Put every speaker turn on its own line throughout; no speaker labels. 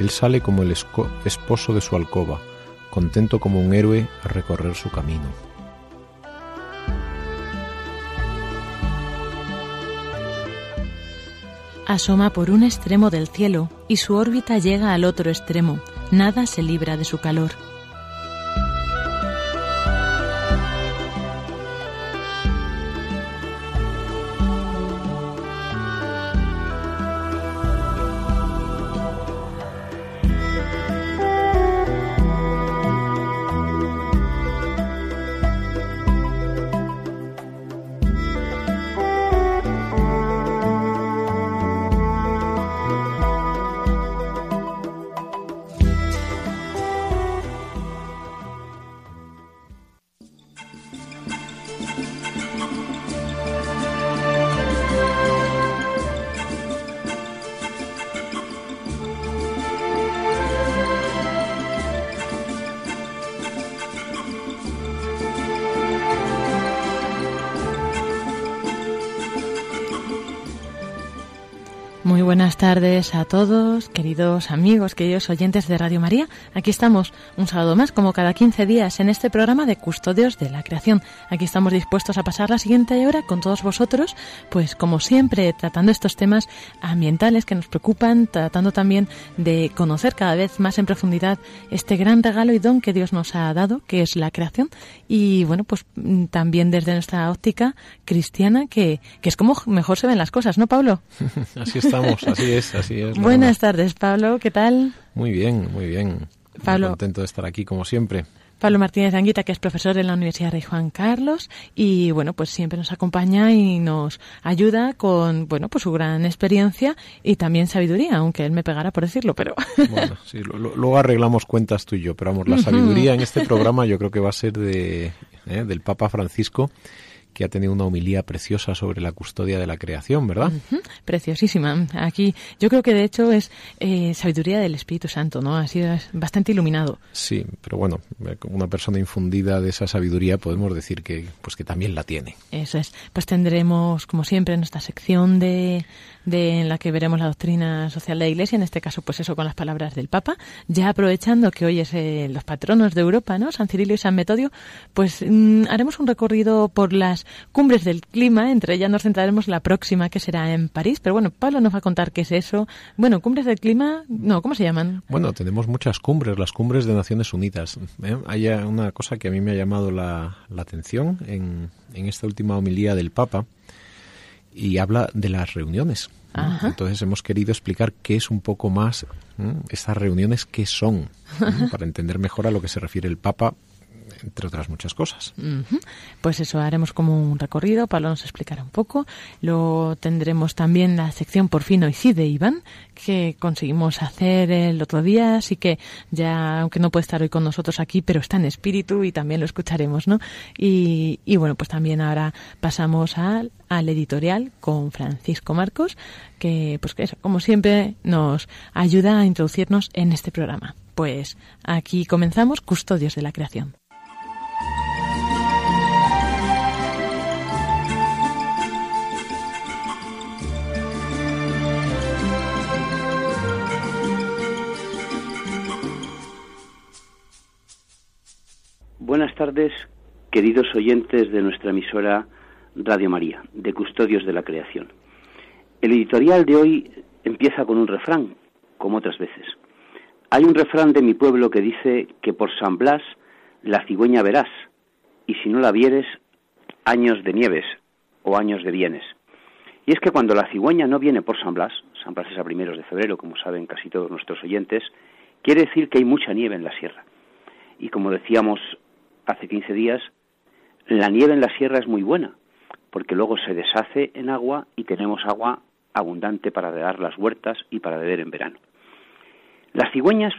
él sale como el esposo de su alcoba, contento como un héroe a recorrer su camino.
Asoma por un extremo del cielo y su órbita llega al otro extremo. Nada se libra de su calor. Tardes a todos, queridos amigos, queridos oyentes de Radio María. Aquí estamos un sábado más, como cada 15 días, en este programa de Custodios de la Creación. Aquí estamos dispuestos a pasar la siguiente hora con todos vosotros, pues como siempre, tratando estos temas ambientales que nos preocupan, tratando también de conocer cada vez más en profundidad este gran regalo y don que Dios nos ha dado, que es la creación. Y bueno, pues también desde nuestra óptica cristiana, que, que es como mejor se ven las cosas, ¿no, Pablo?
Así está así es, así es.
Buenas tardes, Pablo, ¿qué tal?
Muy bien, muy bien. Pablo. Muy contento de estar aquí, como siempre.
Pablo Martínez Anguita, que es profesor en la Universidad de Juan Carlos y bueno, pues siempre nos acompaña y nos ayuda con, bueno, pues su gran experiencia y también sabiduría, aunque él me pegara por decirlo, pero...
Bueno, sí, luego arreglamos cuentas tú y yo, pero vamos, la sabiduría en este programa yo creo que va a ser de, ¿eh? del Papa Francisco que ha tenido una homilía preciosa sobre la custodia de la creación, ¿verdad?
Preciosísima. Aquí yo creo que de hecho es eh, sabiduría del Espíritu Santo, ¿no? Ha sido bastante iluminado.
Sí, pero bueno, una persona infundida de esa sabiduría podemos decir que pues que también la tiene.
Eso es. Pues tendremos como siempre nuestra sección de de, en la que veremos la doctrina social de la Iglesia, en este caso pues eso con las palabras del Papa, ya aprovechando que hoy es eh, los patronos de Europa, ¿no? San Cirilo y San Metodio, pues mm, haremos un recorrido por las cumbres del clima, entre ellas nos centraremos la próxima que será en París, pero bueno, Pablo nos va a contar qué es eso. Bueno, cumbres del clima, no, ¿cómo se llaman?
Bueno, tenemos muchas cumbres, las cumbres de Naciones Unidas. ¿eh? Hay una cosa que a mí me ha llamado la, la atención en, en esta última homilía del Papa, y habla de las reuniones. Entonces hemos querido explicar qué es un poco más estas reuniones, qué son, para entender mejor a lo que se refiere el Papa entre otras muchas cosas.
Pues eso, haremos como un recorrido, Pablo nos explicará un poco. Luego tendremos también la sección Por fin hoy sí de Iván, que conseguimos hacer el otro día, así que ya, aunque no puede estar hoy con nosotros aquí, pero está en espíritu y también lo escucharemos, ¿no? Y, y bueno, pues también ahora pasamos al, al editorial con Francisco Marcos, que pues que eso, como siempre nos ayuda a introducirnos en este programa. Pues aquí comenzamos Custodios de la Creación.
Buenas tardes, queridos oyentes de nuestra emisora Radio María, de Custodios de la Creación. El editorial de hoy empieza con un refrán, como otras veces. Hay un refrán de mi pueblo que dice que por San Blas la cigüeña verás, y si no la vieres, años de nieves o años de bienes. Y es que cuando la cigüeña no viene por San Blas, San Blas es a primeros de febrero, como saben casi todos nuestros oyentes, quiere decir que hay mucha nieve en la sierra. Y como decíamos hace 15 días, la nieve en la sierra es muy buena, porque luego se deshace en agua y tenemos agua abundante para regar las huertas y para beber en verano. Las cigüeñas,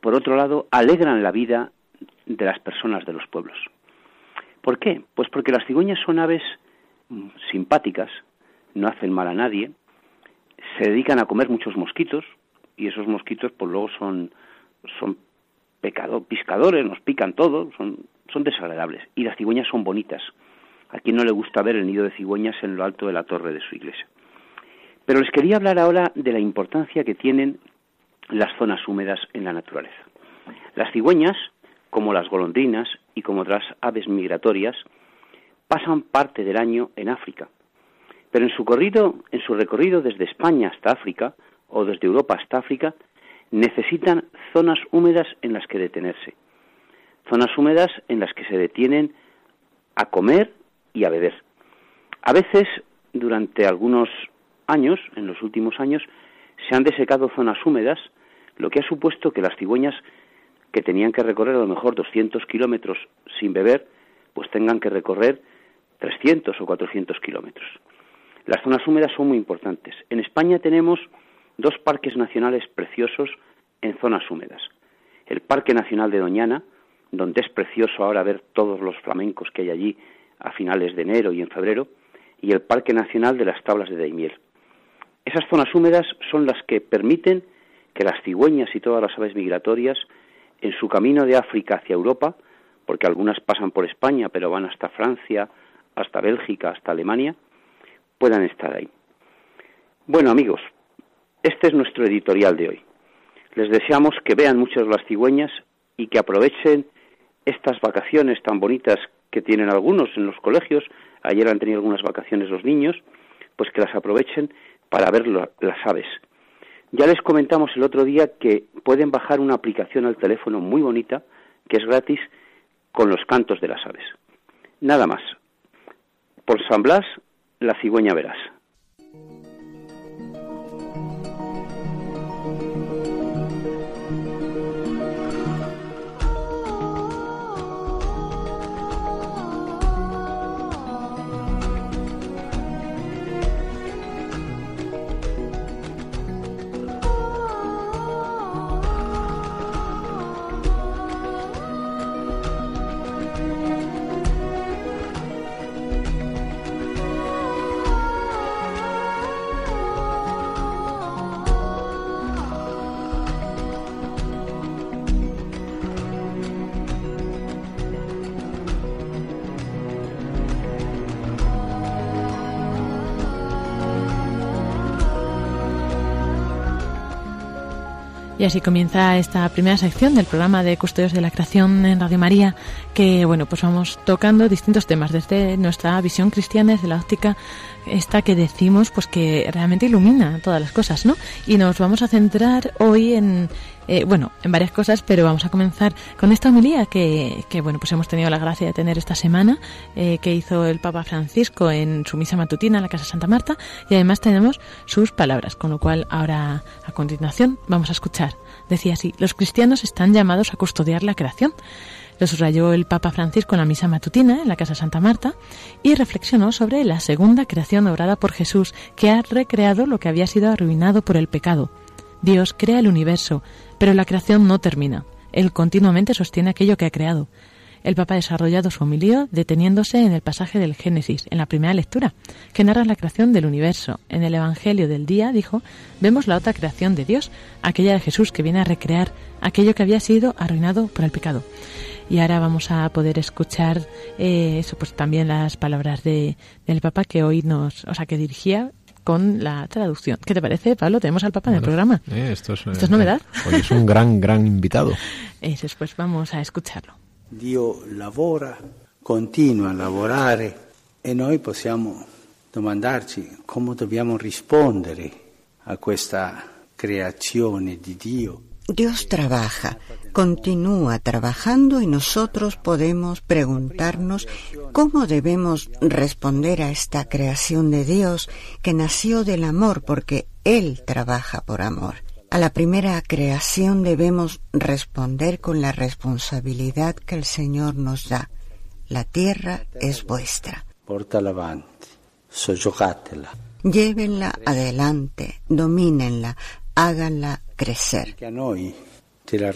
por otro lado, alegran la vida de las personas de los pueblos. ¿Por qué? Pues porque las cigüeñas son aves mm, simpáticas, no hacen mal a nadie, se dedican a comer muchos mosquitos y esos mosquitos pues luego son, son pecado, piscadores, nos pican todo, son, son desagradables y las cigüeñas son bonitas. A quien no le gusta ver el nido de cigüeñas en lo alto de la torre de su iglesia. Pero les quería hablar ahora de la importancia que tienen las zonas húmedas en la naturaleza. Las cigüeñas, como las golondrinas y como otras aves migratorias, pasan parte del año en África. Pero en su, corrido, en su recorrido desde España hasta África o desde Europa hasta África, necesitan zonas húmedas en las que detenerse. Zonas húmedas en las que se detienen a comer y a beber. A veces, durante algunos años, en los últimos años, se han desecado zonas húmedas, lo que ha supuesto que las cigüeñas que tenían que recorrer a lo mejor 200 kilómetros sin beber, pues tengan que recorrer 300 o 400 kilómetros. Las zonas húmedas son muy importantes. En España tenemos dos parques nacionales preciosos en zonas húmedas. El Parque Nacional de Doñana, donde es precioso ahora ver todos los flamencos que hay allí a finales de enero y en febrero, y el Parque Nacional de las Tablas de Daimiel. Esas zonas húmedas son las que permiten que las cigüeñas y todas las aves migratorias, en su camino de África hacia Europa, porque algunas pasan por España, pero van hasta Francia, hasta Bélgica, hasta Alemania, puedan estar ahí. Bueno, amigos, este es nuestro editorial de hoy. Les deseamos que vean muchas las cigüeñas y que aprovechen estas vacaciones tan bonitas que tienen algunos en los colegios. Ayer han tenido algunas vacaciones los niños, pues que las aprovechen para ver las aves. Ya les comentamos el otro día que pueden bajar una aplicación al teléfono muy bonita, que es gratis, con los cantos de las aves. Nada más. Por San Blas, la cigüeña verás.
Y así comienza esta primera sección del programa de Custodios de la Creación en Radio María, que bueno, pues vamos tocando distintos temas desde nuestra visión cristiana, desde la óptica esta que decimos, pues que realmente ilumina todas las cosas, ¿no? Y nos vamos a centrar hoy en, eh, bueno, en varias cosas, pero vamos a comenzar con esta homilía que, que bueno, pues hemos tenido la gracia de tener esta semana, eh, que hizo el Papa Francisco en su misa matutina en la Casa Santa Marta, y además tenemos sus palabras, con lo cual ahora a continuación vamos a escuchar. Decía así, los cristianos están llamados a custodiar la creación. Lo subrayó el Papa Francisco en la misa matutina en la Casa Santa Marta y reflexionó sobre la segunda creación obrada por Jesús, que ha recreado lo que había sido arruinado por el pecado. Dios crea el universo, pero la creación no termina. Él continuamente sostiene aquello que ha creado. El Papa ha desarrollado su homilía deteniéndose en el pasaje del Génesis, en la primera lectura, que narra la creación del universo. En el Evangelio del día, dijo, vemos la otra creación de Dios, aquella de Jesús que viene a recrear aquello que había sido arruinado por el pecado. Y ahora vamos a poder escuchar eh, eso, pues también las palabras de, del Papa que hoy nos, o sea, que dirigía con la traducción. ¿Qué te parece, Pablo? Tenemos al Papa en el programa.
Eh, esto, es,
esto es novedad.
Hoy es un gran, gran invitado.
Eso, pues vamos a escucharlo.
Dio lavora, continua a lavorare e noi possiamo domandarci come dobbiamo rispondere a questa creazione di Dio.
Dios trabaja, continúa trabajando y nosotros podemos preguntarnos cómo debemos responder a esta creación de Dios que nació del amor porque Él trabaja por amor. A la primera creación debemos responder con la responsabilidad que el Señor nos da. La tierra es vuestra.
Portala avanti, soggiocatela.
Llévenla adelante, domínenla, háganla crecer.
A noi c'è la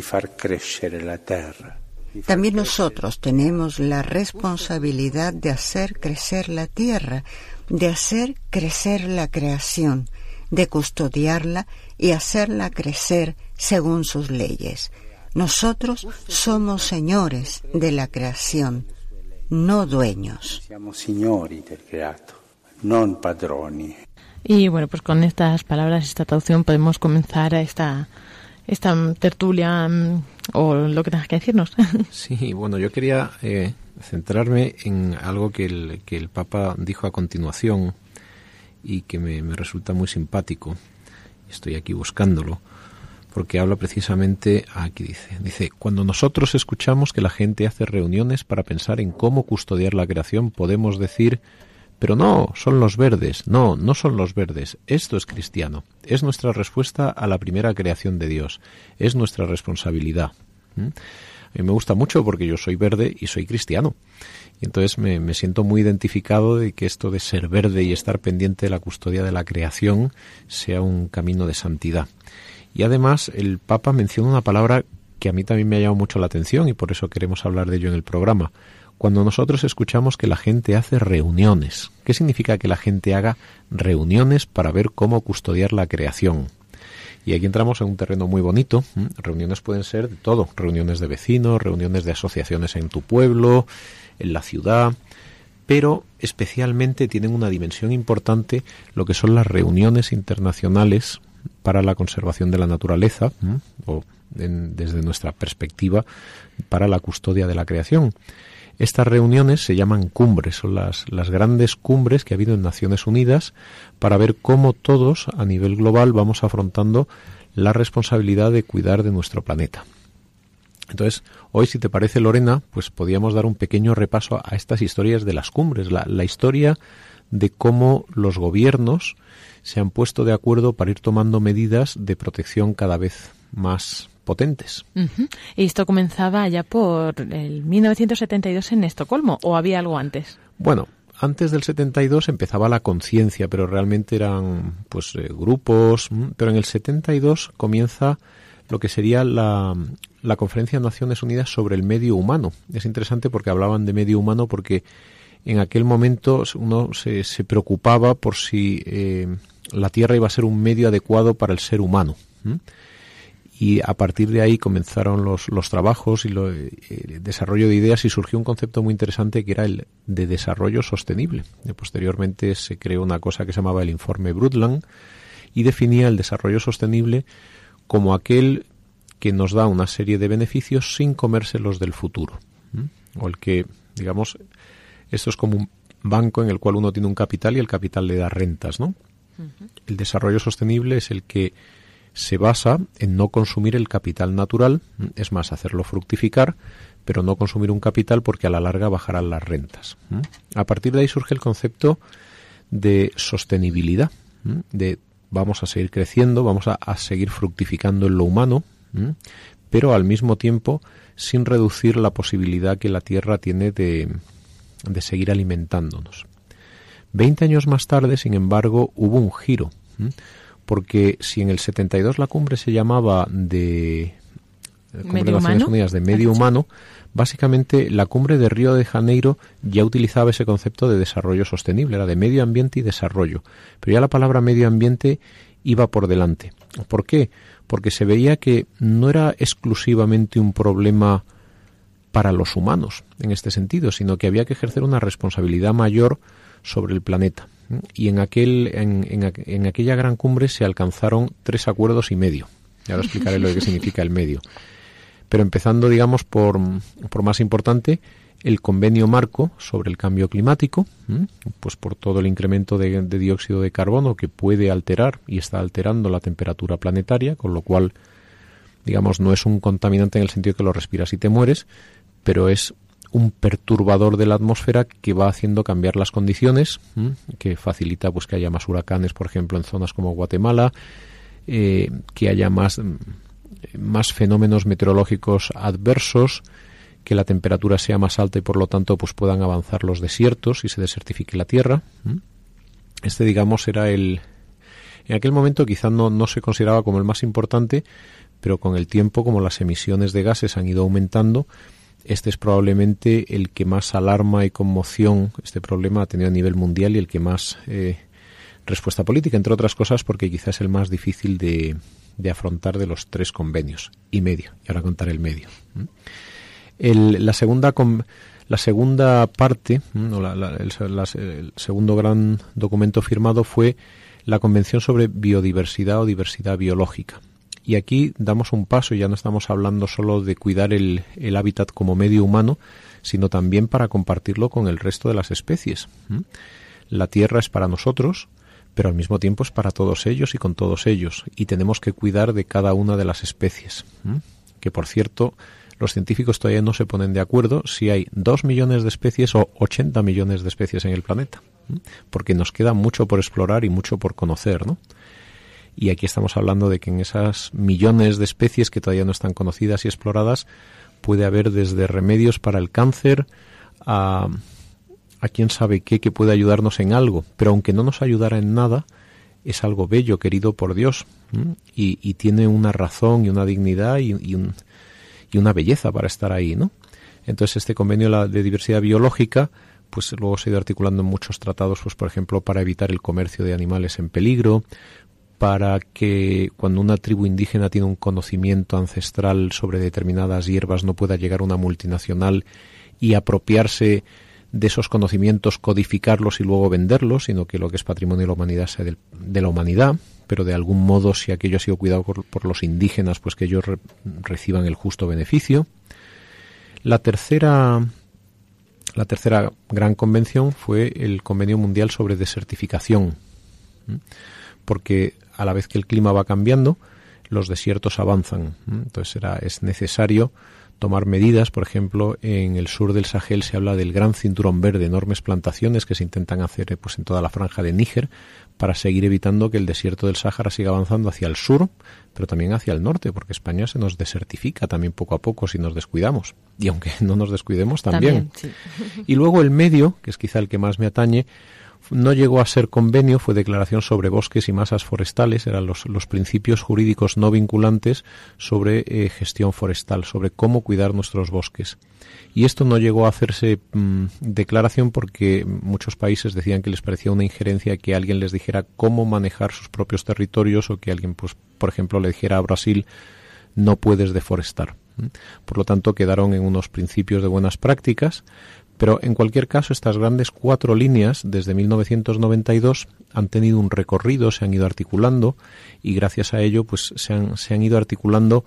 far la.
También nosotros tenemos la responsabilidad de hacer crecer la tierra, de hacer crecer la creación, de custodiarla y hacerla crecer según sus leyes. Nosotros somos señores de la creación, no dueños.
Siamo signori del creato, non padroni.
Y bueno, pues con estas palabras, esta traducción, podemos comenzar esta, esta tertulia mm, o lo que tengas que decirnos.
Sí, bueno, yo quería eh, centrarme en algo que el, que el Papa dijo a continuación y que me, me resulta muy simpático. Estoy aquí buscándolo porque habla precisamente aquí dice dice cuando nosotros escuchamos que la gente hace reuniones para pensar en cómo custodiar la creación podemos decir pero no, son los verdes. No, no son los verdes. Esto es cristiano. Es nuestra respuesta a la primera creación de Dios. Es nuestra responsabilidad. A mí me gusta mucho porque yo soy verde y soy cristiano. Y entonces me, me, siento muy identificado de que esto de ser verde y estar pendiente de la custodia de la creación sea un camino de santidad. Y además el Papa menciona una palabra que a mí también me ha llamado mucho la atención y por eso queremos hablar de ello en el programa cuando nosotros escuchamos que la gente hace reuniones. ¿Qué significa que la gente haga reuniones para ver cómo custodiar la creación? Y aquí entramos en un terreno muy bonito. Reuniones pueden ser de todo, reuniones de vecinos, reuniones de asociaciones en tu pueblo, en la ciudad, pero especialmente tienen una dimensión importante lo que son las reuniones internacionales para la conservación de la naturaleza, o desde nuestra perspectiva, para la custodia de la creación. Estas reuniones se llaman cumbres, son las, las grandes cumbres que ha habido en Naciones Unidas para ver cómo todos a nivel global vamos afrontando la responsabilidad de cuidar de nuestro planeta. Entonces, hoy, si te parece, Lorena, pues podíamos dar un pequeño repaso a estas historias de las cumbres, la, la historia de cómo los gobiernos se han puesto de acuerdo para ir tomando medidas de protección cada vez más potentes.
Uh -huh. ¿Y esto comenzaba ya por el 1972 en Estocolmo o había algo antes?
Bueno, antes del 72 empezaba la conciencia, pero realmente eran pues eh, grupos, pero en el 72 comienza lo que sería la, la Conferencia de Naciones Unidas sobre el medio humano. Es interesante porque hablaban de medio humano porque en aquel momento uno se, se preocupaba por si eh, la Tierra iba a ser un medio adecuado para el ser humano. ¿Mm? Y a partir de ahí comenzaron los, los trabajos y lo, el desarrollo de ideas y surgió un concepto muy interesante que era el de desarrollo sostenible. Y posteriormente se creó una cosa que se llamaba el informe Brundtland y definía el desarrollo sostenible como aquel que nos da una serie de beneficios sin comérselos del futuro. ¿Mm? O el que, digamos, esto es como un banco en el cual uno tiene un capital y el capital le da rentas, ¿no? Uh -huh. El desarrollo sostenible es el que se basa en no consumir el capital natural, es más, hacerlo fructificar, pero no consumir un capital porque a la larga bajarán las rentas. A partir de ahí surge el concepto de sostenibilidad, de vamos a seguir creciendo, vamos a, seguir fructificando en lo humano, pero al mismo tiempo sin reducir la posibilidad que la Tierra tiene de, de seguir alimentándonos. Veinte años más tarde, sin embargo, hubo un giro, porque si en el 72 la cumbre se llamaba de Cumbre de Naciones Unidas de Medio Humano, básicamente la cumbre de Río de Janeiro ya utilizaba ese concepto de desarrollo sostenible, era de medio ambiente y desarrollo, pero ya la palabra medio ambiente iba por delante. ¿Por qué? Porque se veía que no era exclusivamente un problema para los humanos en este sentido, sino que había que ejercer una responsabilidad mayor sobre el planeta. Y en, aquel, en, en, aquella gran cumbre se alcanzaron tres acuerdos y medio. Ya lo explicaré lo que significa el medio. Pero empezando, digamos, por, por más importante, el convenio marco sobre el cambio climático, pues por todo el incremento de, de, dióxido de carbono que puede alterar y está alterando la temperatura planetaria, con lo cual, digamos, no es un contaminante en el sentido que lo respiras y te mueres, pero es un perturbador de la atmósfera que va haciendo cambiar las condiciones, que facilita pues que haya más huracanes, por ejemplo, en zonas como Guatemala, eh, que haya más, más fenómenos meteorológicos adversos, que la temperatura sea más alta y por lo tanto pues puedan avanzar los desiertos y se desertifique la tierra. Este, digamos, era el. En aquel momento quizá no, no se consideraba como el más importante, pero con el tiempo, como las emisiones de gases han ido aumentando, este es probablemente el que más alarma y conmoción este problema ha tenido a nivel mundial y el que más eh, respuesta política, entre otras cosas porque quizás es el más difícil de, afrontar de los tres convenios y medio. Y ahora contaré el medio. la segunda la segunda parte, el, segundo gran documento firmado fue la Convención sobre Biodiversidad o Diversidad Biológica. Y aquí damos un paso, ya no estamos hablando solo de cuidar el, el hábitat como medio humano, sino también para compartirlo con el resto de las especies. La Tierra es para nosotros, pero al mismo tiempo es para todos ellos y con todos ellos, y tenemos que cuidar de cada una de las especies. Que por cierto, los científicos todavía no se ponen de acuerdo si hay dos millones de especies o 80 millones de especies en el planeta, porque nos queda mucho por explorar y mucho por conocer, ¿no? Y aquí estamos hablando de que en esas millones de especies que todavía no están conocidas y exploradas puede haber desde remedios para el cáncer a, a quién sabe qué que puede ayudarnos en algo. Pero aunque no nos ayudara en nada, es algo bello, querido por Dios, y, tiene una razón y una dignidad y, y, un, y, una belleza para estar ahí, ¿no? Entonces este convenio de diversidad biológica, pues luego se ha ido articulando en muchos tratados, pues por ejemplo para evitar el comercio de animales en peligro, para que cuando una tribu indígena tiene un conocimiento ancestral sobre determinadas hierbas no pueda llegar una multinacional y apropiarse de esos conocimientos, codificarlos y luego venderlos, sino que lo que es patrimonio de la humanidad sea de, la humanidad, pero de algún modo, si aquello ha sido cuidado por, los indígenas, pues que ellos reciban el justo beneficio. La tercera, la tercera gran convención fue el Convenio Mundial sobre Desertificación, porque a la vez que el clima va cambiando, los desiertos avanzan. Entonces era, es necesario tomar medidas. Por ejemplo, en el sur del Sahel se habla del gran cinturón verde, enormes plantaciones que se intentan hacer pues, en toda la franja de Níger para seguir evitando que el desierto del Sáhara siga avanzando hacia el sur, pero también hacia el norte, porque España se nos desertifica también poco a poco si nos descuidamos. Y aunque no nos descuidemos también. Y luego el medio, que es quizá el que más me atañe, no llegó a ser convenio, fue declaración sobre bosques y masas forestales, eran los, los principios jurídicos no vinculantes sobre eh, gestión forestal, sobre cómo cuidar nuestros bosques. Y esto no llegó a hacerse mm, declaración porque muchos países decían que les parecía una injerencia que alguien les dijera cómo manejar sus propios territorios o que alguien, pues, por ejemplo, le dijera a Brasil no puedes deforestar. Por lo tanto, quedaron en unos principios de buenas prácticas, pero en cualquier caso, estas grandes cuatro líneas, desde 1992, han tenido un recorrido, se han ido articulando y gracias a ello, pues se han, se han ido articulando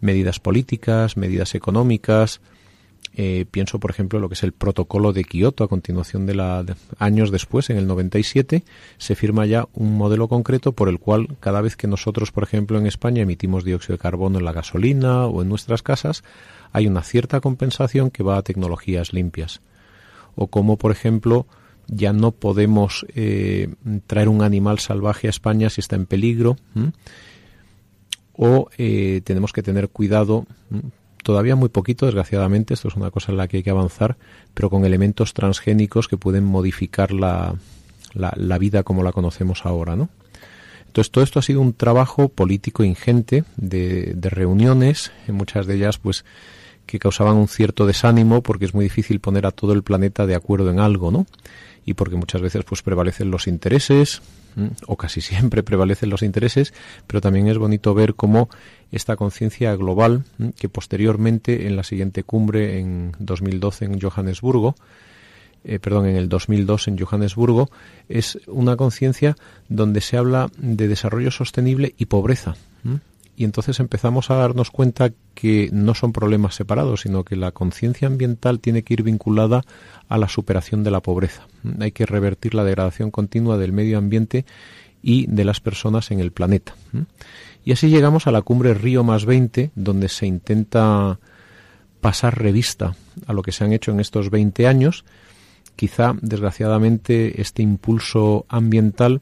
medidas políticas, medidas económicas. Eh, pienso, por ejemplo, lo que es el protocolo de Kioto. A continuación de la años después, en el 97, se firma ya un modelo concreto por el cual cada vez que nosotros, por ejemplo, en España emitimos dióxido de carbono en la gasolina o en nuestras casas, hay una cierta compensación que va a tecnologías limpias o como por ejemplo ya no podemos eh, traer un animal salvaje a España si está en peligro o eh, tenemos que tener cuidado, todavía muy poquito, desgraciadamente, esto es una cosa en la que hay que avanzar, pero con elementos transgénicos que pueden modificar la, la, vida como la conocemos ahora, ¿no? Entonces, todo esto ha sido un trabajo político ingente de, de reuniones, en muchas de ellas, pues, que causaban un cierto desánimo porque es muy difícil poner a todo el planeta de acuerdo en algo, ¿no? Y porque muchas veces, pues, prevalecen los intereses, o casi siempre prevalecen los intereses, pero también es bonito ver cómo esta conciencia global, que posteriormente en la siguiente cumbre en 2012 en Johannesburgo, eh, perdón, en el 2002 en Johannesburgo, es una conciencia donde se habla de desarrollo sostenible y pobreza y entonces empezamos a darnos cuenta que no son problemas separados, sino que la conciencia ambiental tiene que ir vinculada a la superación de la pobreza. Hay que revertir la degradación continua del medio ambiente y de las personas en el planeta. Y así llegamos a la cumbre Río más 20, donde se intenta pasar revista a lo que se han hecho en estos 20 años. Quizá, desgraciadamente, este impulso ambiental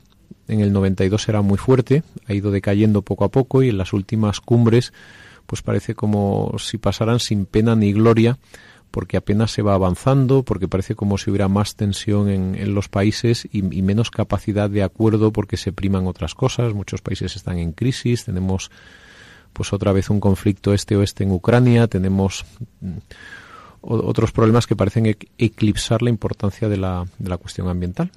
en el 92 era muy fuerte, ha ido decayendo poco a poco y en las últimas cumbres pues parece como si pasaran sin pena ni gloria porque apenas se va avanzando, porque parece como si hubiera más tensión en, los países y, menos capacidad de acuerdo porque se priman otras cosas. Muchos países están en crisis, tenemos pues otra vez un conflicto este-oeste en Ucrania, tenemos mm, otros problemas que parecen eclipsar la importancia de la, de la cuestión ambiental.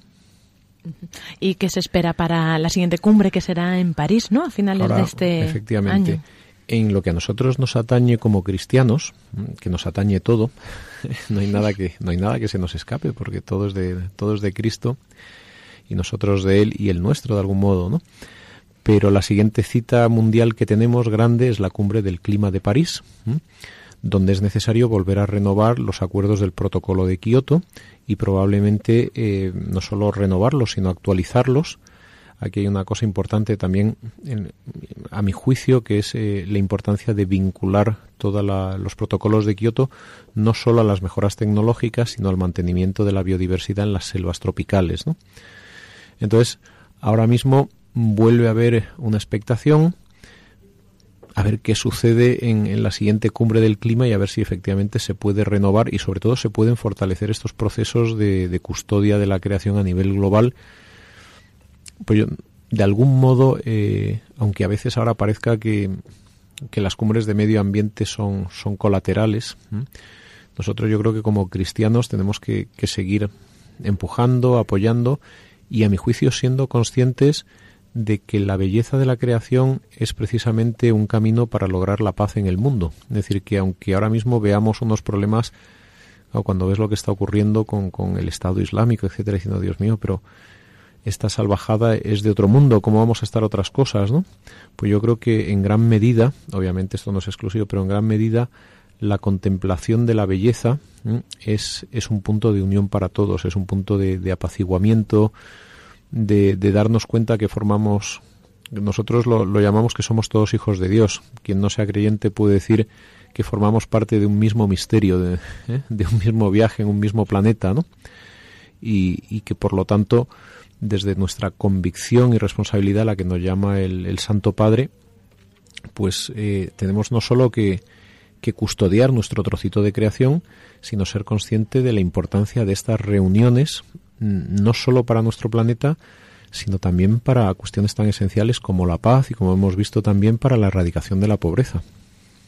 ¿Y qué se espera para la siguiente cumbre que será en París, ¿no? A finales de este
efectivamente, En lo que a nosotros nos atañe como cristianos, que nos atañe todo, no hay nada que no hay nada que se nos escape porque todo es de todo es de Cristo y nosotros de él y el nuestro de algún modo, ¿no? Pero la siguiente cita mundial que tenemos grande es la cumbre del clima de París, donde es necesario volver a renovar los acuerdos del protocolo de Kioto y probablemente eh, no solo renovarlos, sino actualizarlos. Aquí hay una cosa importante también, a mi juicio, que es eh, la importancia de vincular todos los protocolos de Kioto no solo a las mejoras tecnológicas, sino al mantenimiento de la biodiversidad en las selvas tropicales. Entonces, ahora mismo vuelve a haber una expectación a ver qué sucede en, la siguiente cumbre del clima y a ver si efectivamente se puede renovar y sobre todo se pueden fortalecer estos procesos de, custodia de la creación a nivel global. Pues de algún modo, eh, aunque a veces ahora parezca que, las cumbres de medio ambiente son, son colaterales, nosotros yo creo que como cristianos tenemos que, que seguir empujando, apoyando y a mi juicio siendo conscientes de que la belleza de la creación es precisamente un camino para lograr la paz en el mundo. Es decir, que aunque ahora mismo veamos unos problemas, o cuando ves lo que está ocurriendo con, con el Estado Islámico, etcétera, diciendo, Dios mío, pero esta salvajada es de otro mundo, ¿cómo vamos a estar otras cosas, no? Pues yo creo que en gran medida, obviamente esto no es exclusivo, pero en gran medida la contemplación de la belleza es, es un punto de unión para todos, es un punto de, de apaciguamiento, de, darnos cuenta que formamos, nosotros lo, llamamos que somos todos hijos de Dios. Quien no sea creyente puede decir que formamos parte de un mismo misterio, de, ¿eh? un mismo viaje en un mismo planeta, ¿no? Y, que por lo tanto, desde nuestra convicción y responsabilidad, la que nos llama el, Santo Padre, pues eh, tenemos no solo que, que custodiar nuestro trocito de creación, sino ser consciente de la importancia de estas reuniones no solo para nuestro planeta, sino también para cuestiones tan esenciales como la paz y como hemos visto también para la erradicación de la pobreza.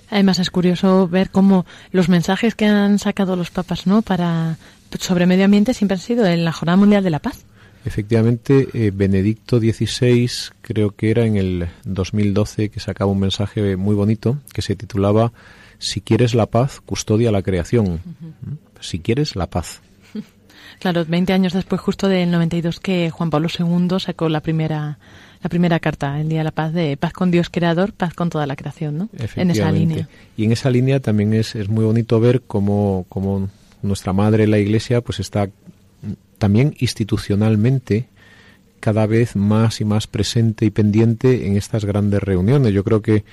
Además es curioso ver cómo los mensajes que han sacado los papas, ¿no? Para sobre medio ambiente siempre han sido en la Jornada Mundial de la Paz.
Efectivamente, eh, Benedicto XVI, creo que era en el 2012, que sacaba un mensaje muy bonito que se titulaba Si quieres la paz, custodia la creación. Si quieres la paz.
Claro, 20 años después, justo del 92, que Juan Pablo II sacó la primera la primera carta, el Día de la Paz, de paz con Dios Creador, paz con toda la creación, ¿no? En esa línea.
Y en esa línea también es, es muy bonito ver cómo, cómo nuestra madre, la Iglesia, pues está también institucionalmente cada vez más y más presente y pendiente en estas grandes reuniones. Yo creo que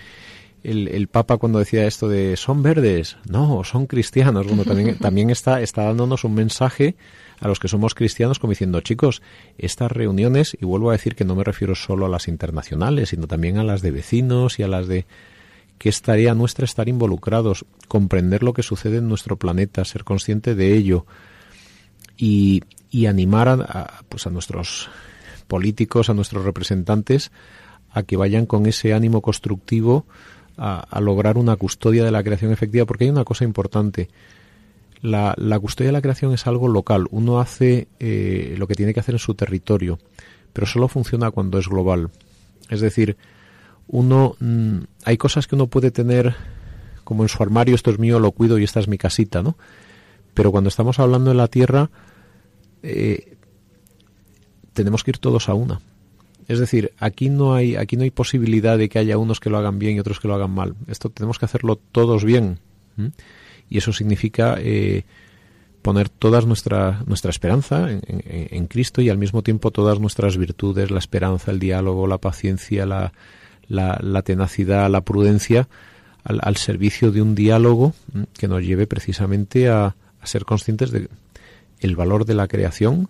el, Papa cuando decía esto de son verdes, no, son cristianos. Bueno, también, también está, está dándonos un mensaje a los que somos cristianos como diciendo, chicos, estas reuniones, y vuelvo a decir que no me refiero solo a las internacionales, sino también a las de vecinos y a las de que es tarea nuestra estar involucrados, comprender lo que sucede en nuestro planeta, ser consciente de ello y, y animar a, pues a nuestros políticos, a nuestros representantes, a que vayan con ese ánimo constructivo a, lograr una custodia de la creación efectiva, porque hay una cosa importante. La, custodia de la creación es algo local. Uno hace eh, lo que tiene que hacer en su territorio, pero solo funciona cuando es global. Es decir, uno mm, hay cosas que uno puede tener como en su armario, esto es mío, lo cuido y esta es mi casita, ¿no? Pero cuando estamos hablando de la tierra, eh, tenemos que ir todos a una. Es decir, aquí no hay aquí no hay posibilidad de que haya unos que lo hagan bien y otros que lo hagan mal. Esto tenemos que hacerlo todos bien. Y eso significa eh, poner toda nuestra, nuestra esperanza en, Cristo y al mismo tiempo todas nuestras virtudes, la esperanza, el diálogo, la paciencia, la, la, tenacidad, la prudencia, al, servicio de un diálogo que nos lleve precisamente a, a ser conscientes de el valor de la creación,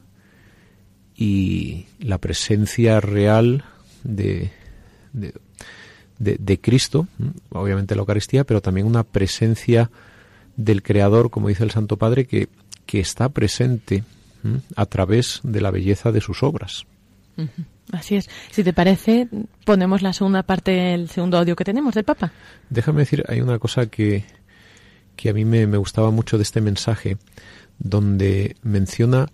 y la presencia real de, de, Cristo, obviamente la Eucaristía, pero también una presencia del Creador, como dice el Santo Padre, que, que está presente a través de la belleza de sus obras.
Así es. Si te parece, ponemos la segunda parte, el segundo audio que tenemos del Papa.
Déjame decir, hay una cosa que, que a mí me, me gustaba mucho de este mensaje, donde menciona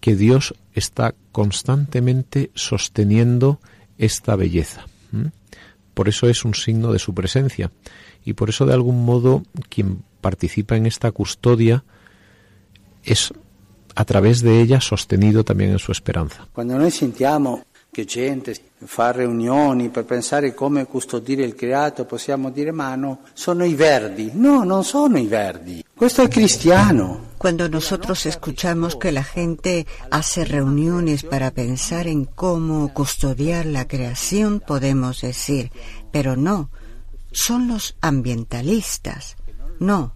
que Dios está constantemente sosteniendo esta belleza. Por eso es un signo de su presencia y por eso de algún modo quien participa en esta custodia es a través de ella sostenido también en su esperanza.
Cuando noi sentiamo che gente fa riunioni per pensare come custodire il creato, possiamo dire ma no, sono i verdi. No, non sono i verdi. Questo è cristiano.
Cuando nosotros escuchamos que la gente hace reuniones para pensar en cómo custodiar la creación, podemos decir, pero no, son los ambientalistas. No,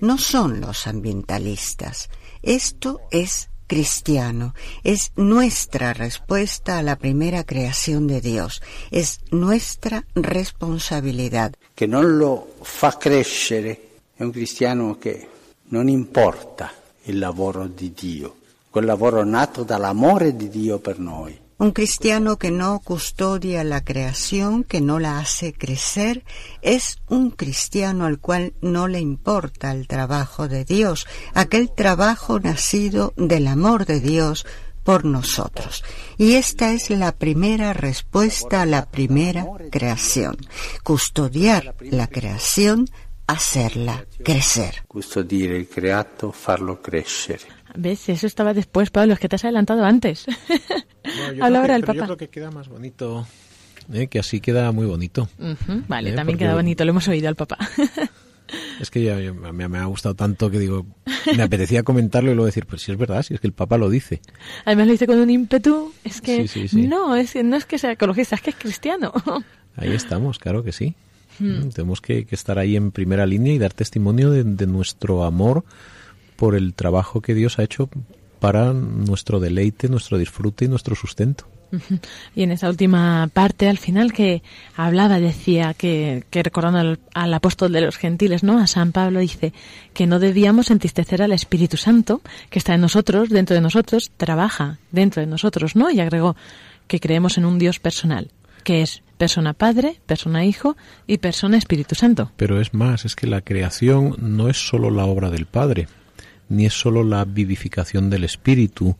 no son los ambientalistas. Esto es cristiano. Es nuestra respuesta a la primera creación de Dios. Es nuestra responsabilidad.
Que no lo fa crescere è un cristiano che non importa il lavoro di Dio, quel lavoro nato dall'amore di Dio per noi.
Un cristiano que no custodia la creación, que no la hace crecer, es un cristiano al cual no le importa el trabajo de Dios, aquel trabajo nacido del amor de Dios por nosotros. Y esta es la primera respuesta a la primera creación, custodiar la creación, hacerla crecer.
Custodiar el creato, farlo crecer.
¿Ves? Eso estaba después, Pablo, es que te has adelantado antes.
No, ahora el Papa. Yo creo que queda más bonito, ¿eh? que así queda muy bonito.
Vale, ¿Eh? también queda bonito, lo hemos oído al Papa.
es que ya, me, ha gustado tanto que digo, me apetecía comentarlo y luego decir, pues si es verdad, si es que el Papa lo dice.
Además lo dice con un ímpetu, es que no, es, no es que sea ecologista, es que es cristiano.
Ahí estamos, claro que sí. Hmm. Mm, tenemos que, estar ahí en primera línea y dar testimonio de, de nuestro amor por el trabajo que Dios ha hecho para nuestro deleite, nuestro disfrute y nuestro sustento.
Y en esa última parte, al final, que hablaba, decía que, que recordando al, apóstol de los gentiles, ¿no? A San Pablo dice que no debíamos entristecer al Espíritu Santo, que está en nosotros, dentro de nosotros, trabaja dentro de nosotros, ¿no? Y agregó que creemos en un Dios personal, que es persona Padre, persona Hijo y persona Espíritu Santo.
Pero es más, es que la creación no es solo la obra del Padre, ni es solo la vivificación del espíritu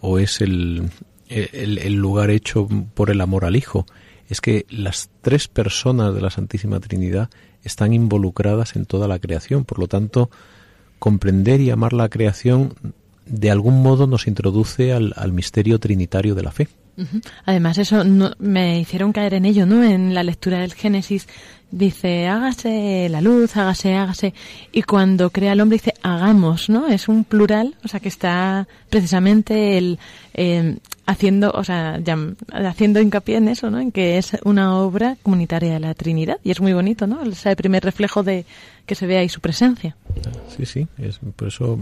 o es el, el, lugar hecho por el amor al Hijo. Es que las tres personas de la Santísima Trinidad están involucradas en toda la creación. Por lo tanto, comprender y amar la creación de algún modo nos introduce al, al misterio trinitario de la fe.
Además, eso no, me hicieron caer en ello, ¿no? En la lectura del Génesis dice, hágase la luz, hágase, hágase. Y cuando crea el hombre dice, hagamos, ¿no? Es un plural, o sea, que está precisamente el, eh, haciendo, o sea, haciendo hincapié en eso, ¿no? En que es una obra comunitaria de la Trinidad. Y es muy bonito, ¿no? Es el primer reflejo de que se ve ahí su presencia.
Sí, sí, es, por eso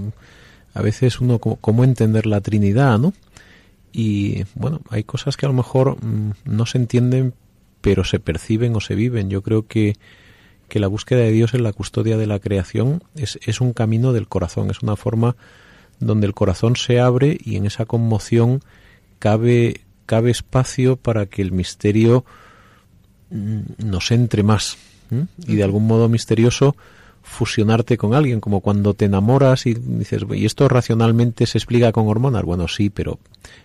a veces uno, ¿cómo entender la Trinidad, no? y bueno, hay cosas que a lo mejor mm, no se entienden, pero se perciben o se viven. Yo creo que, que la búsqueda de Dios en la custodia de la creación es, es un camino del corazón, es una forma donde el corazón se abre y en esa conmoción cabe, cabe espacio para que el misterio mm, nos entre más y de algún modo misterioso fusionarte con alguien, como cuando te enamoras y dices, ¿y esto racionalmente se explica con hormonas? Bueno, sí, pero,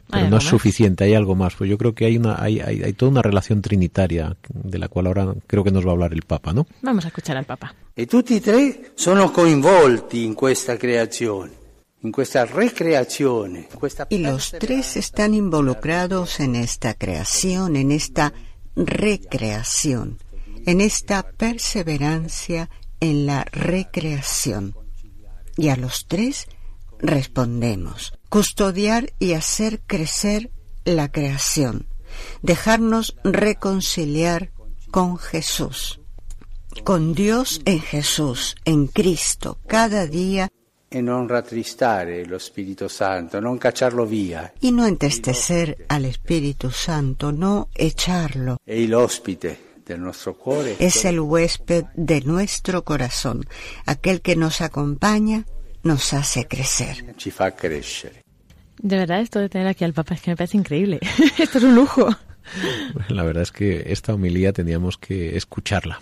pero no es suficiente, hay algo más. Pues yo creo que hay, una, hay, hay, hay, toda una relación trinitaria de la cual ahora creo que nos va a hablar el Papa, ¿no?
Vamos a escuchar al Papa.
Y tutti e tre sono coinvolti in questa creazione. In questa recreazione, questa
y los tres están involucrados en esta creación, en esta recreación, en esta perseverancia en la recreación. Y a los tres respondemos, custodiar y hacer crecer la creación, dejarnos reconciliar con Jesús, con Dios en Jesús, en Cristo, cada día.
Y no rattristare lo Espíritu Santo, no cacharlo vía.
Y no entristecer al Espíritu Santo, no echarlo.
E el hóspite
es el huésped de nuestro corazón, aquel que nos acompaña, nos hace crecer.
De verdad, esto de tener aquí al Papa es que me parece increíble. esto es un lujo.
La verdad es que esta homilía teníamos que escucharla.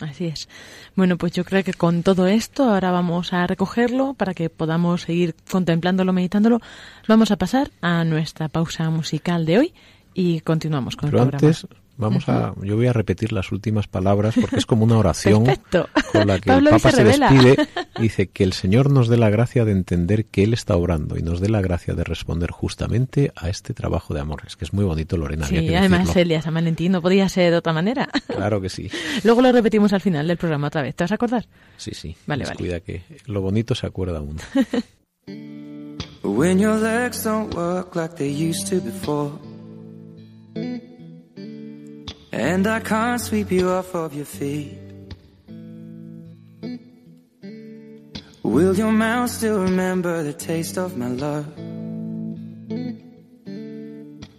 Así es. Bueno, pues yo creo que con todo esto ahora vamos a recogerlo para que podamos seguir contemplándolo, meditándolo. Vamos a pasar a nuestra pausa musical de hoy y continuamos con el programa.
Vamos a, yo voy a repetir las últimas palabras porque es como una oración con la que el Papa se, despide. Dice que el Señor nos dé la gracia de entender que Él está obrando y nos dé la gracia de responder justamente a este trabajo de amor. Es que es muy bonito, Lorena.
Sí, además Elia San Valentín no podía ser de otra manera.
Claro que sí.
Luego lo repetimos al final del programa otra vez. ¿Te vas a acordar?
Sí, sí.
Vale, vale.
Cuida que lo bonito se acuerda uno. And I can't sweep you off of your feet. Will your mouth still remember the taste of my love?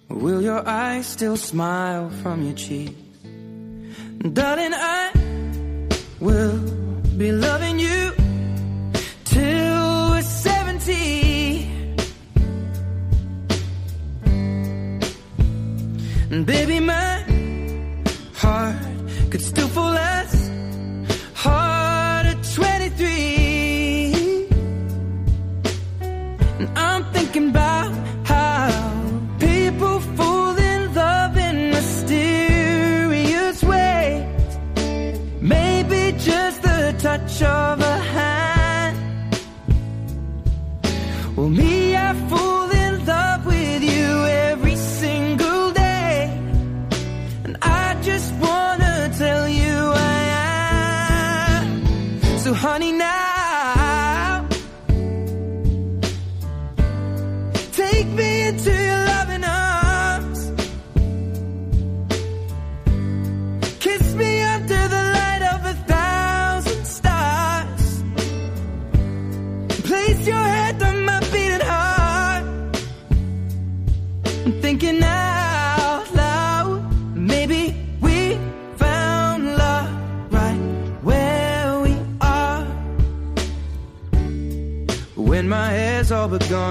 Will your eyes still smile from your cheeks? Darling, I will be loving you till we're 70. And baby, my could still fall as hard at 23. And I'm thinking about how people fall in love in mysterious ways. Maybe just the touch of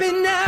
up now.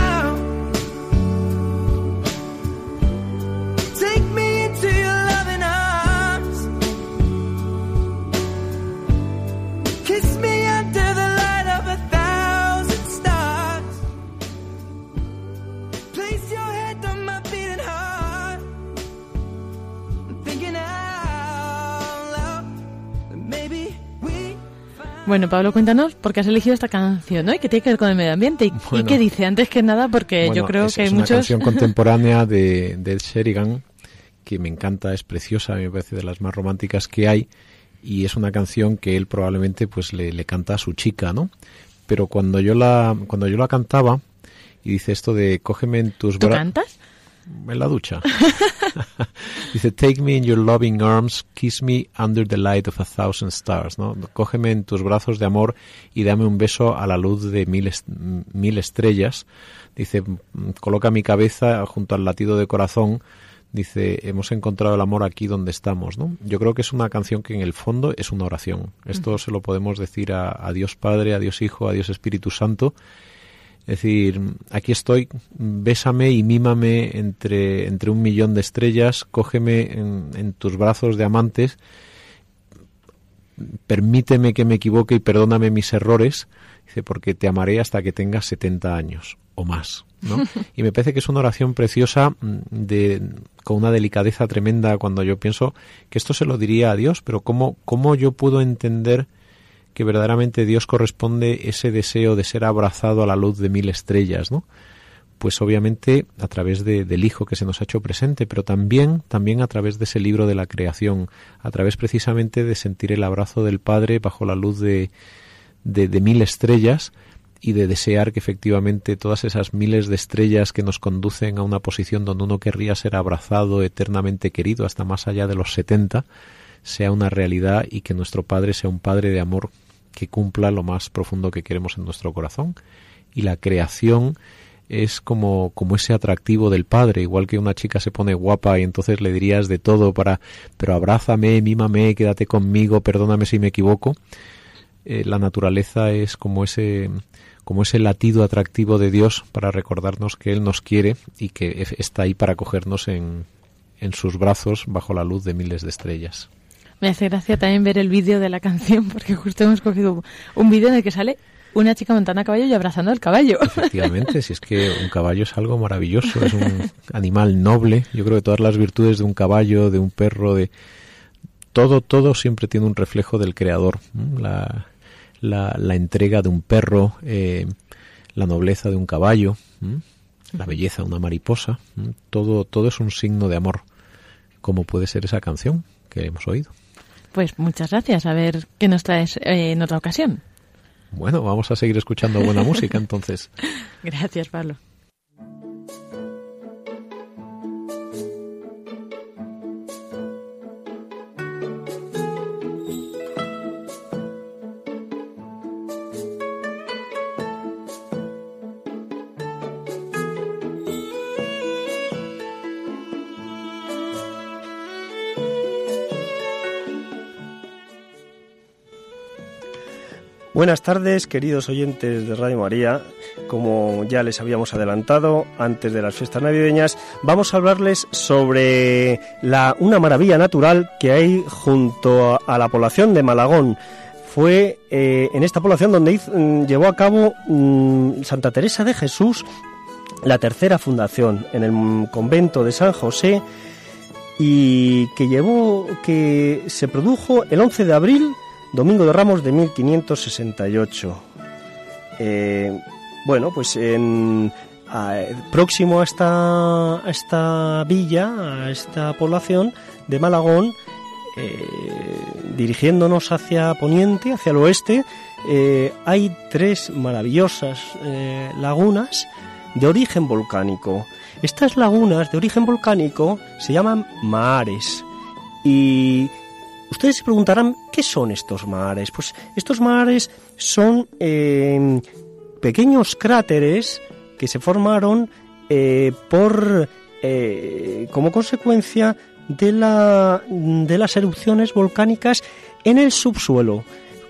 Bueno, Pablo, cuéntanos por qué has elegido esta canción, ¿no? Y qué tiene que ver con el medio ambiente. ¿Y, qué dice? Antes que nada, porque yo creo que hay muchos...
Es una canción contemporánea de, de Sherigan que me encanta, es preciosa, me parece de las más románticas que hay y es una canción que él probablemente pues le, le canta a su chica, ¿no? Pero cuando yo la cuando yo la cantaba y dice esto de cógeme en tus
brazos... ¿Tú cantas?
En la ducha. Dice, take me in your loving arms, kiss me under the light of a thousand stars, ¿no? Cógeme en tus brazos de amor y dame un beso a la luz de mil, mil estrellas. Dice, coloca mi cabeza junto al latido de corazón. Dice, hemos encontrado el amor aquí donde estamos, ¿no? Yo creo que es una canción que en el fondo es una oración. Esto se lo podemos decir a, a Dios Padre, a Dios Hijo, a Dios Espíritu Santo es decir, aquí estoy, bésame y mímame entre, entre un millón de estrellas, cógeme en, tus brazos de amantes, permíteme que me equivoque y perdóname mis errores, dice, porque te amaré hasta que tengas 70 años o más. ¿no? Y me parece que es una oración preciosa mm, de, con una delicadeza tremenda cuando yo pienso que esto se lo diría a Dios, pero ¿cómo, cómo yo puedo entender que verdaderamente Dios corresponde ese deseo de ser abrazado a la luz de mil estrellas, ¿no? Pues obviamente a través del Hijo que se nos ha hecho presente, pero también, también a través de ese libro de la creación, a través precisamente de sentir el abrazo del Padre bajo la luz de, de, de mil estrellas y de desear que efectivamente todas esas miles de estrellas que nos conducen a una posición donde uno querría ser abrazado, eternamente querido, hasta más allá de los setenta, sea una realidad y que nuestro Padre sea un Padre de amor que cumpla lo más profundo que queremos en nuestro corazón. Y la creación es como, como ese atractivo del padre, igual que una chica se pone guapa y entonces le dirías de todo para, pero abrázame, mímame, quédate conmigo, perdóname si me equivoco. Eh, la naturaleza es como ese, como ese latido atractivo de Dios para recordarnos que Él nos quiere y que está ahí para cogernos en, en sus brazos bajo la luz de miles de estrellas.
Me hace gracia también ver el vídeo de la canción, porque justo hemos cogido un vídeo en el que sale una chica montando a caballo y abrazando al caballo.
Efectivamente, si es que un caballo es algo maravilloso, es un animal noble. Yo creo que todas las virtudes de un caballo, de un perro, de todo, todo siempre tiene un reflejo del creador. La, la, entrega de un perro, eh, la nobleza de un caballo, la belleza de una mariposa, todo, todo es un signo de amor, como puede ser esa canción que hemos oído.
Pues muchas gracias. A ver qué nos traes eh, en otra ocasión.
Bueno, vamos a seguir escuchando buena música entonces.
Gracias, Pablo.
Buenas tardes, queridos oyentes de Radio María. Como ya les habíamos adelantado antes de las fiestas navideñas, vamos a hablarles sobre la, una maravilla natural que hay junto a, la población de Malagón. Fue eh, en esta población donde mm, llevó a cabo mm, Santa Teresa de Jesús la tercera fundación en el convento de San José y que llevó que se produjo el 11 de abril Domingo de Ramos de 1568. Eh, bueno, pues en, próximo a esta, esta villa, a esta población de Malagón, dirigiéndonos hacia poniente, hacia el oeste, hay tres maravillosas lagunas de origen volcánico. Estas lagunas de origen volcánico se llaman mares y ustedes se preguntarán qué son estos mares. Pues estos mares son em, pequeños cráteres que se formaron eh, por eh, como consecuencia de, la, de las erupciones volcánicas en el subsuelo.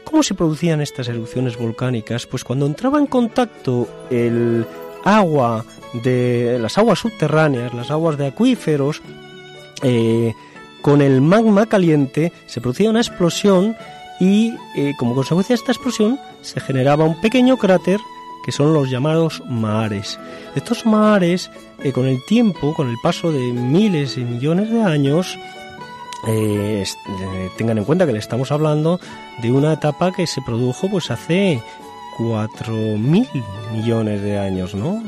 ¿Cómo se producían estas erupciones volcánicas? Pues cuando entraba en contacto el agua de las aguas subterráneas, las aguas de acuíferos, eh, con el magma caliente se producía una explosión y eh, como consecuencia de esta explosión se generaba un pequeño cráter que son los llamados mares. Estos mares, eh, con el tiempo, con el paso de miles y millones de años, tengan en cuenta que le estamos hablando de una etapa que se produjo pues hace 4.000 millones de años, ¿no?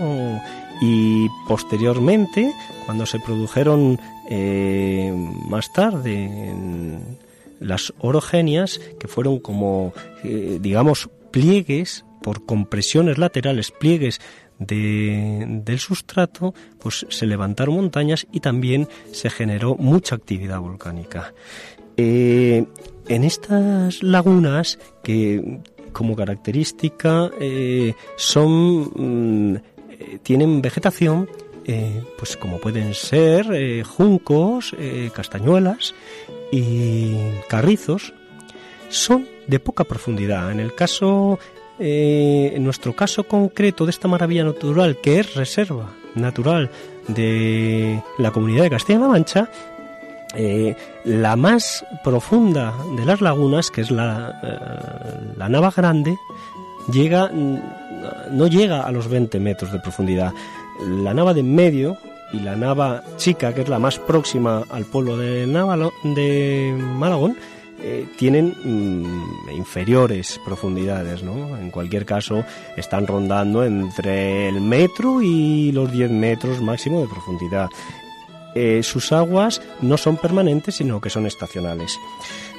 Y posteriormente, cuando se produjeron eh, más tarde las orogenias, que fueron como, eh, digamos, pliegues por compresiones laterales, pliegues del sustrato, pues se levantaron montañas y también se generó mucha actividad volcánica. Eh, en estas lagunas que como característica son mm, tienen vegetación eh, pues como pueden ser juncos, castañuelas y carrizos, son de poca profundidad. En el caso, en nuestro caso concreto de esta maravilla natural, que es reserva natural de la comunidad de Castilla-La Mancha, eh, la más profunda de las lagunas, que es la, eh, la Nava Grande, llega, no llega a los 20 metros de profundidad. La Nava de en medio y la Nava Chica, que es la más próxima al pueblo de, Navalo, de Malagón, eh, tienen mm, inferiores profundidades, ¿no? En cualquier caso, están rondando entre el metro y los 10 metros máximo de profundidad. Eh, sus aguas no son permanentes, sino que son estacionales.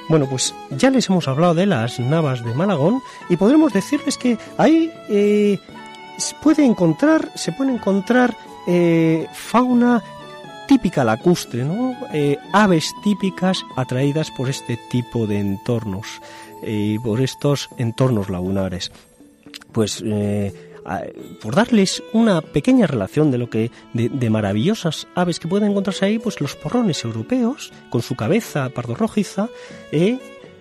Bueno, pues ya les hemos hablado de las navas de Malagón y podremos decirles que ahí eh, se puede encontrar, se puede encontrar eh, fauna típica lacustre, ¿no? aves típicas atraídas por este tipo de entornos, por estos entornos lagunares. Pues por darles una pequeña relación de lo que de, maravillosas aves que pueden encontrarse ahí, pues los porrones europeos con su cabeza pardo rojiza, eh,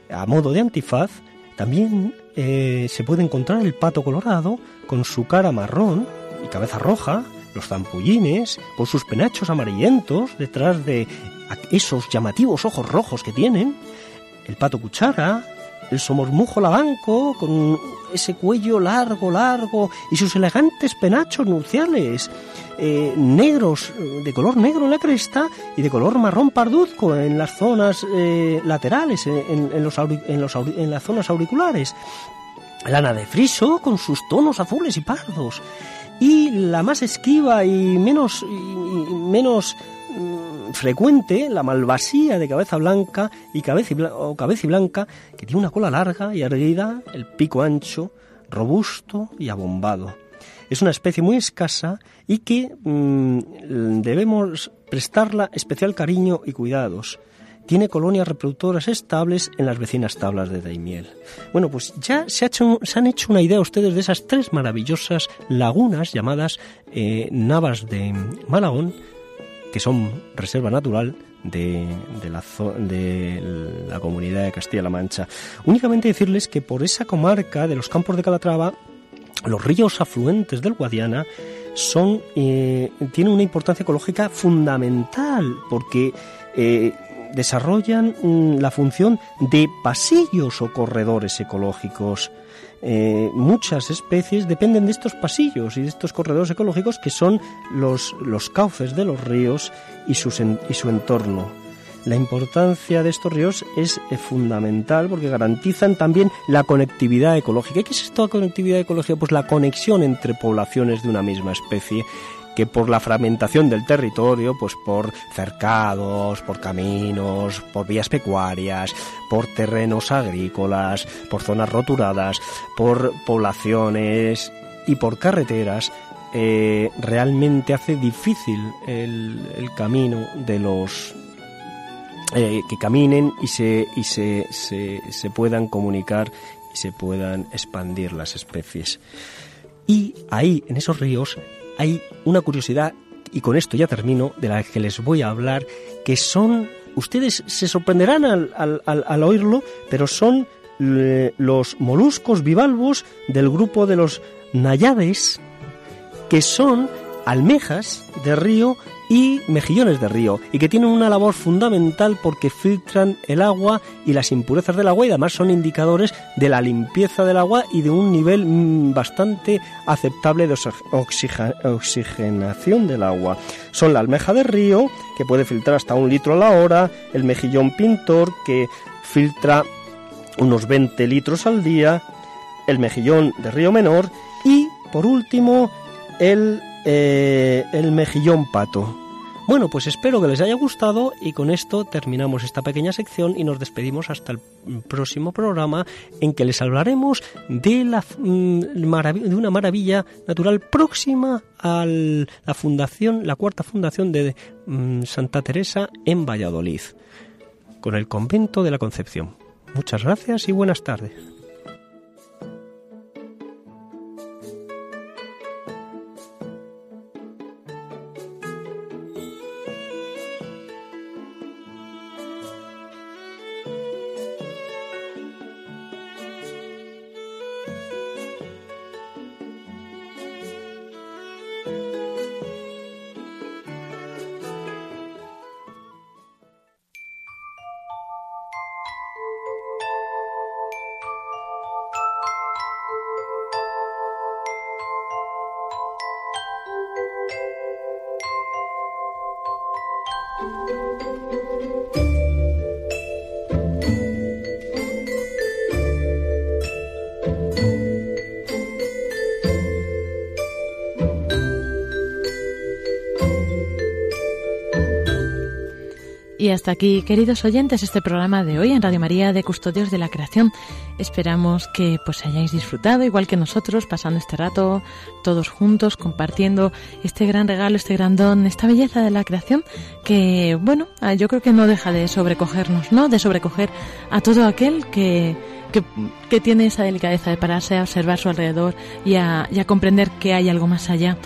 a modo de antifaz, también eh, se puede encontrar el pato colorado con su cara marrón y cabeza roja, los zampullines con sus penachos amarillentos detrás de esos llamativos ojos rojos que tienen, el pato cuchara, el somormujo lavanco con ese cuello largo, largo y sus elegantes penachos nupciales, eh, negros, de color negro en la cresta y de color marrón parduzco en las zonas eh, laterales, en, los en, las zonas auriculares. Lana de friso con sus tonos azules y pardos. Y la más esquiva y menos, y menos frecuente la malvasía de cabeza blanca y cabeza, o cabeza blanca, que tiene una cola larga y erguida, el pico ancho, robusto y abombado. Es una especie muy escasa y que mm, debemos prestarla especial cariño y cuidados. Tiene colonias reproductoras estables en las vecinas tablas de Daimiel. Bueno, pues ya se, se han hecho una idea ustedes de esas tres maravillosas lagunas llamadas eh, Navas de Malagón, que son reserva natural de, la, de la comunidad de Castilla-La Mancha. Únicamente decirles que por esa comarca de los campos de Calatrava, los ríos afluentes del Guadiana son, eh, tienen una importancia ecológica fundamental porque eh, desarrollan mm, la función de pasillos o corredores ecológicos. Eh, muchas especies dependen de estos pasillos y de estos corredores ecológicos que son los, los cauces de los ríos y, y su entorno. La importancia de estos ríos es eh, fundamental porque garantizan también la conectividad ecológica. ¿Qué es esto de conectividad ecológica? Pues la conexión entre poblaciones de una misma especie que por la fragmentación del territorio, pues por cercados, por caminos, por vías pecuarias, por terrenos agrícolas, por zonas roturadas, por poblaciones y por carreteras, eh, realmente hace difícil el, camino de los eh, que caminen y se, y se, se, se puedan comunicar y se puedan expandir las especies. Y ahí, en esos ríos, hay una curiosidad, y con esto ya termino, de la que les voy a hablar, que son, ustedes se sorprenderán al, al, oírlo, pero son eh, los moluscos bivalvos del grupo de los nayades, que son almejas de río y mejillones de río y que tienen una labor fundamental porque filtran el agua y las impurezas del agua y además son indicadores de la limpieza del agua y de un nivel mm, bastante aceptable de oxigenación del agua. Son la almeja de río que puede filtrar hasta un litro a la hora, el mejillón pintor que filtra unos 20 litros al día, el mejillón de río menor y por último el eh, el mejillón pato. Bueno, pues espero que les haya gustado y con esto terminamos esta pequeña sección y nos despedimos hasta el próximo programa en que les hablaremos de, la, mm, de una maravilla natural próxima a la fundación, la cuarta fundación de mm, Santa Teresa en Valladolid, con el convento de la Concepción. Muchas gracias y buenas tardes.
Y hasta aquí, queridos oyentes, este programa de hoy en Radio María de Custodios de la Creación. Esperamos que pues hayáis disfrutado, igual que nosotros, pasando este rato todos juntos, compartiendo este gran regalo, este gran don, esta belleza de la creación, que, bueno, ah, yo creo que no deja de sobrecogernos, ¿no? De sobrecoger a todo aquel que, que, tiene esa delicadeza de pararse a observar su alrededor y a, y a comprender que hay algo más allá.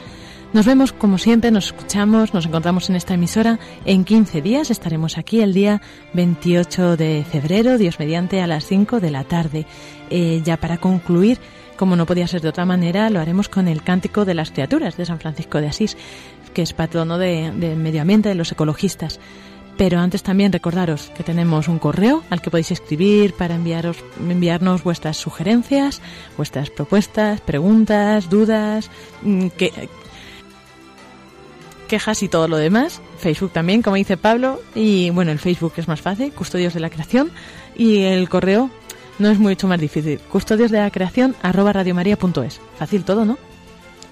Nos vemos como siempre, nos escuchamos, nos encontramos en esta emisora. En 15 días estaremos aquí el día 28 de febrero, Dios mediante, a las 5 de la tarde. Eh, ya para concluir, como no podía ser de otra manera, lo haremos con el Cántico de las Criaturas de San Francisco de Asís, que es patrono del de medio ambiente, de los ecologistas. Pero antes también recordaros que tenemos un correo al que podéis escribir para enviaros, enviarnos vuestras sugerencias, vuestras propuestas, preguntas, dudas, mm, que, quejas y todo lo demás. Facebook también, como dice Pablo. Y bueno, el Facebook es más fácil, Custodios de la Creación. Y el correo no es mucho más difícil. Custodios de la Creación arroba radiomaria.es. Fácil todo, ¿no?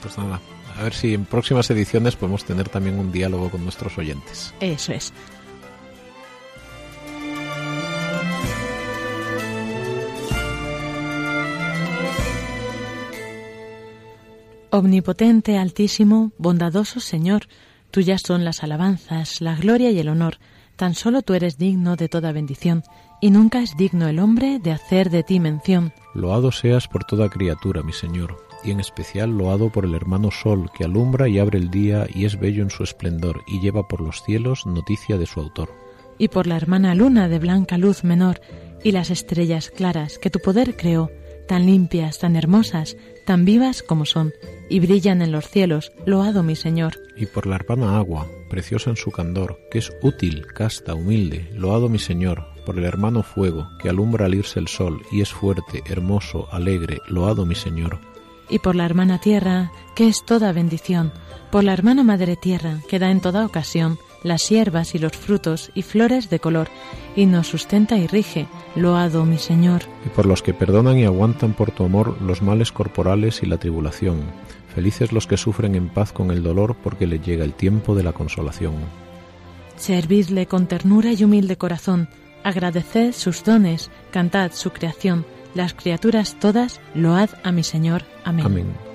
Pues nada, a ver si en próximas ediciones podemos tener también un diálogo con nuestros oyentes.
Eso es. Omnipotente, altísimo, bondadoso Señor, tuyas son las alabanzas, la gloria y el honor. Tan solo tú eres digno de toda bendición, y nunca es digno el hombre de hacer de ti mención.
Loado seas por toda criatura, mi Señor, y en especial loado por el hermano Sol, que alumbra y abre el día y es bello en su esplendor, y lleva por los cielos noticia de su autor.
Y por la hermana Luna de blanca luz menor, y las estrellas claras que tu poder creó, tan limpias, tan hermosas, tan vivas como son, y brillan en los cielos, loado mi Señor.
Y por la hermana agua, preciosa en su candor, que es útil, casta, humilde, loado mi Señor, por el hermano fuego, que alumbra al irse el sol, y es fuerte, hermoso, alegre, loado mi Señor.
Y por la hermana tierra, que es toda bendición, por la hermana madre tierra, que da en toda ocasión, las hierbas y los frutos y flores de color, y nos sustenta y rige, loado mi Señor.
Y por los que perdonan y aguantan por tu amor los males corporales y la tribulación, Felices los que sufren en paz con el dolor porque les llega el tiempo de la consolación.
Servidle con ternura y humilde corazón, agradeced sus dones, cantad su creación, las criaturas todas, load a mi Señor. Amén.
Amén.